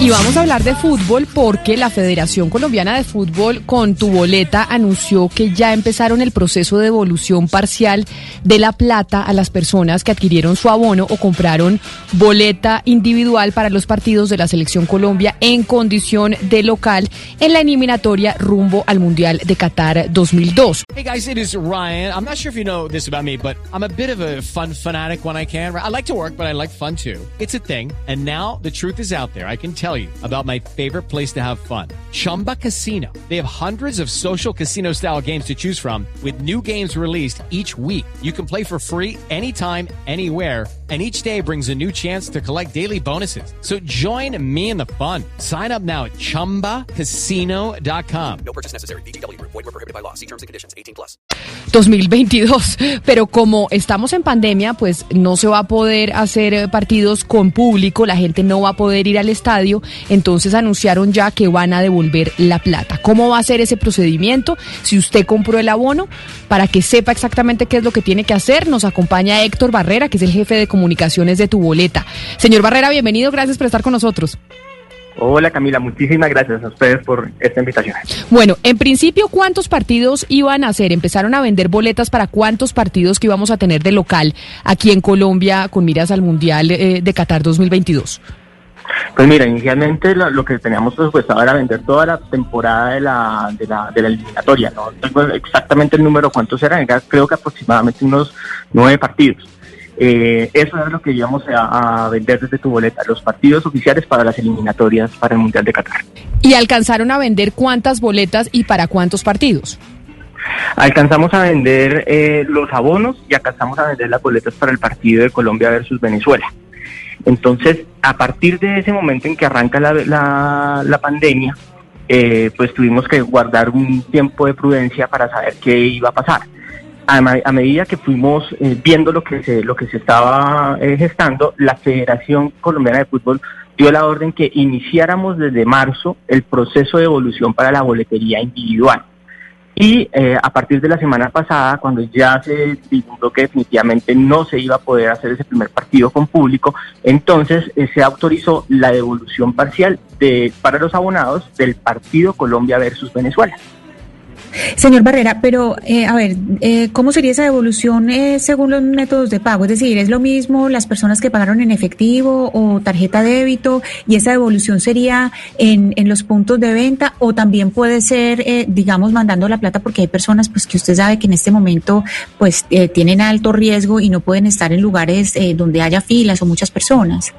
Y vamos a hablar de fútbol porque la Federación Colombiana de Fútbol con tu boleta anunció que ya empezaron el proceso de devolución parcial de la plata a las personas que adquirieron su abono o compraron boleta individual para los partidos de la Selección Colombia en condición de local en la eliminatoria rumbo al Mundial de Qatar 2002. Hey guys, it is Ryan. I'm not sure if you know this about me, but I'm a bit of a fun fanatic when I can. I like to work, but I like fun too. It's a thing. And now the truth is out there. Can tell you about my favorite place to have fun. Chumba Casino. They have hundreds of social casino style games to choose from with new games released each week. You can play for free anytime, anywhere and each day brings a new chance to collect daily bonuses. So join me in the fun. Sign up now at ChumbaCasino.com. No purchase necessary. BGW. Void were prohibited by law. See terms and conditions. 18 plus. 2022. Pero como estamos en pandemia, pues no se va a poder hacer eh, partidos con público, la gente no va a poder ir al estadio, entonces anunciaron ya que van a devolver la plata. ¿Cómo va a ser ese procedimiento? Si usted compró el abono, para que sepa exactamente qué es lo que tiene que hacer, nos acompaña Héctor Barrera, que es el jefe de comunicaciones de tu boleta. Señor Barrera, bienvenido, gracias por estar con nosotros. Hola Camila, muchísimas gracias a ustedes por esta invitación. Bueno, en principio, ¿cuántos partidos iban a hacer? Empezaron a vender boletas para cuántos partidos que íbamos a tener de local aquí en Colombia con miras al Mundial eh, de Qatar 2022. Pues mira, inicialmente lo, lo que teníamos presupuestado era vender toda la temporada de la, de la, de la eliminatoria. No tengo exactamente el número cuántos eran, era creo que aproximadamente unos nueve partidos. Eh, eso es lo que íbamos a, a, vender desde tu boleta, los partidos oficiales para las eliminatorias para el Mundial de Qatar. ¿Y alcanzaron a vender cuántas boletas y para cuántos partidos? Alcanzamos a vender eh, los abonos y alcanzamos a vender las boletas para el partido de Colombia versus Venezuela. Entonces, a partir de ese momento en que arranca la, la, la pandemia, eh, pues tuvimos que guardar un tiempo de prudencia para saber qué iba a pasar. A, a medida que fuimos eh, viendo lo que se, lo que se estaba eh, gestando, la Federación Colombiana de Fútbol dio la orden que iniciáramos desde marzo el proceso de evolución para la boletería individual. Y eh, a partir de la semana pasada, cuando ya se divulgó que definitivamente no se iba a poder hacer ese primer partido con público, entonces se autorizó la devolución parcial de, para los abonados del partido Colombia versus Venezuela. Señor Barrera, pero eh, a ver, eh, ¿cómo sería esa devolución eh, según los métodos de pago? Es decir, ¿es lo mismo las personas que pagaron en efectivo o tarjeta débito y esa devolución sería en, en los puntos de venta o también puede ser, eh, digamos, mandando la plata porque hay personas pues que usted sabe que en este momento pues eh, tienen alto riesgo y no pueden estar en lugares eh, donde haya filas o muchas personas?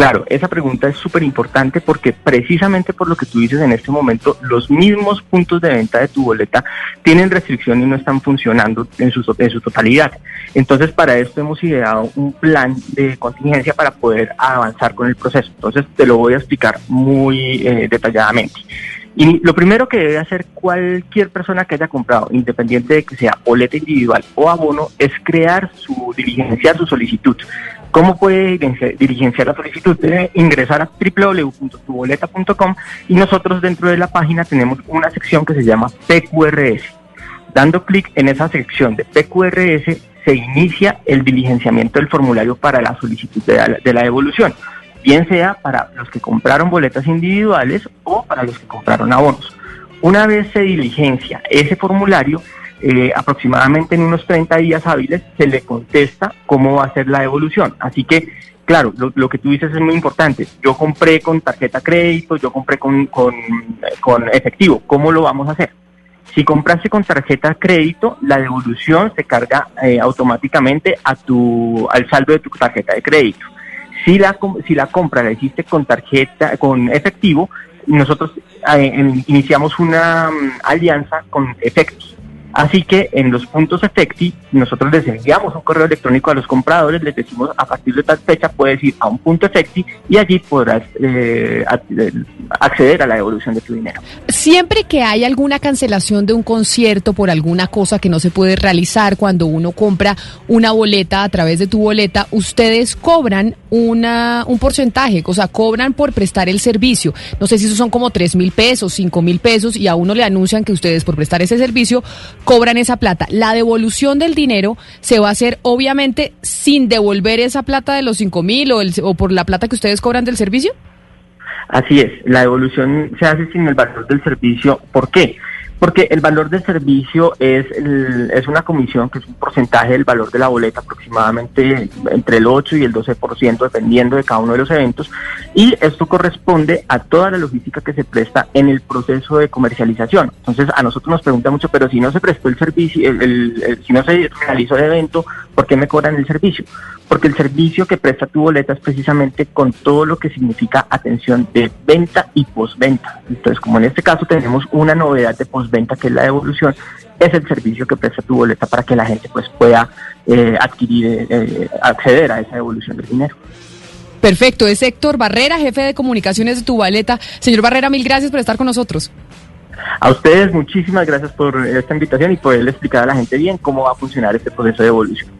Claro, esa pregunta es súper importante porque precisamente por lo que tú dices en este momento, los mismos puntos de venta de tu boleta tienen restricción y no están funcionando en su, en su totalidad. Entonces, para esto hemos ideado un plan de contingencia para poder avanzar con el proceso. Entonces, te lo voy a explicar muy eh, detalladamente. Y lo primero que debe hacer cualquier persona que haya comprado, independiente de que sea boleta individual o abono, es crear su, diligenciar su solicitud. ¿Cómo puede diligenciar la solicitud? Debe ingresar a www.tuboleta.com y nosotros dentro de la página tenemos una sección que se llama PQRS. Dando clic en esa sección de PQRS se inicia el diligenciamiento del formulario para la solicitud de la, de la devolución, bien sea para los que compraron boletas individuales o para los que compraron abonos. Una vez se diligencia ese formulario, eh, aproximadamente en unos 30 días hábiles se le contesta cómo va a ser la devolución. Así que, claro, lo, que tú dices es muy importante. Yo compré con tarjeta crédito, yo compré con, con, con efectivo. ¿Cómo lo vamos a hacer? Si compraste con tarjeta crédito, la devolución se carga eh, automáticamente a tu, al saldo de tu tarjeta de crédito. Si la, si la compra la hiciste con tarjeta, con efectivo, nosotros eh, iniciamos una um, alianza con efectos Así que en los puntos Efecti, nosotros les enviamos un correo electrónico a los compradores, les decimos a partir de tal fecha puedes ir a un punto Efecti y allí podrás eh, acceder a la devolución de tu dinero. Siempre que hay alguna cancelación de un concierto por alguna cosa que no se puede realizar cuando uno compra una boleta a través de tu boleta, ustedes cobran una, un porcentaje, o sea, cobran por prestar el servicio. No sé si eso son como 3 mil pesos, 5 mil pesos y a uno le anuncian que ustedes por prestar ese servicio cobran esa plata. La devolución del dinero se va a hacer obviamente sin devolver esa plata de los cinco mil o, o por la plata que ustedes cobran del servicio. Así es, la devolución se hace sin el valor del servicio. ¿Por qué? Porque el valor del servicio es, es una comisión que es un porcentaje del valor de la boleta, aproximadamente entre el 8 y el 12%, dependiendo de cada uno de los eventos. Y esto corresponde a toda la logística que se presta en el proceso de comercialización. Entonces, a nosotros nos pregunta mucho, pero si no se prestó el servicio, el, si no se realizó el evento, ¿por qué me cobran el servicio? Porque el servicio que presta tu boleta es precisamente con todo lo que significa atención de venta y postventa. Entonces, como en este caso tenemos una novedad de postventa, venta, que es la devolución, es el servicio que presta tu boleta para que la gente pues pueda eh, adquirir, eh, acceder a esa devolución del dinero. Perfecto, es Héctor Barrera, jefe de comunicaciones de tu boleta. Señor Barrera, mil gracias por estar con nosotros. A ustedes muchísimas gracias por esta invitación y poderle explicar a la gente bien cómo va a funcionar este proceso de evolución.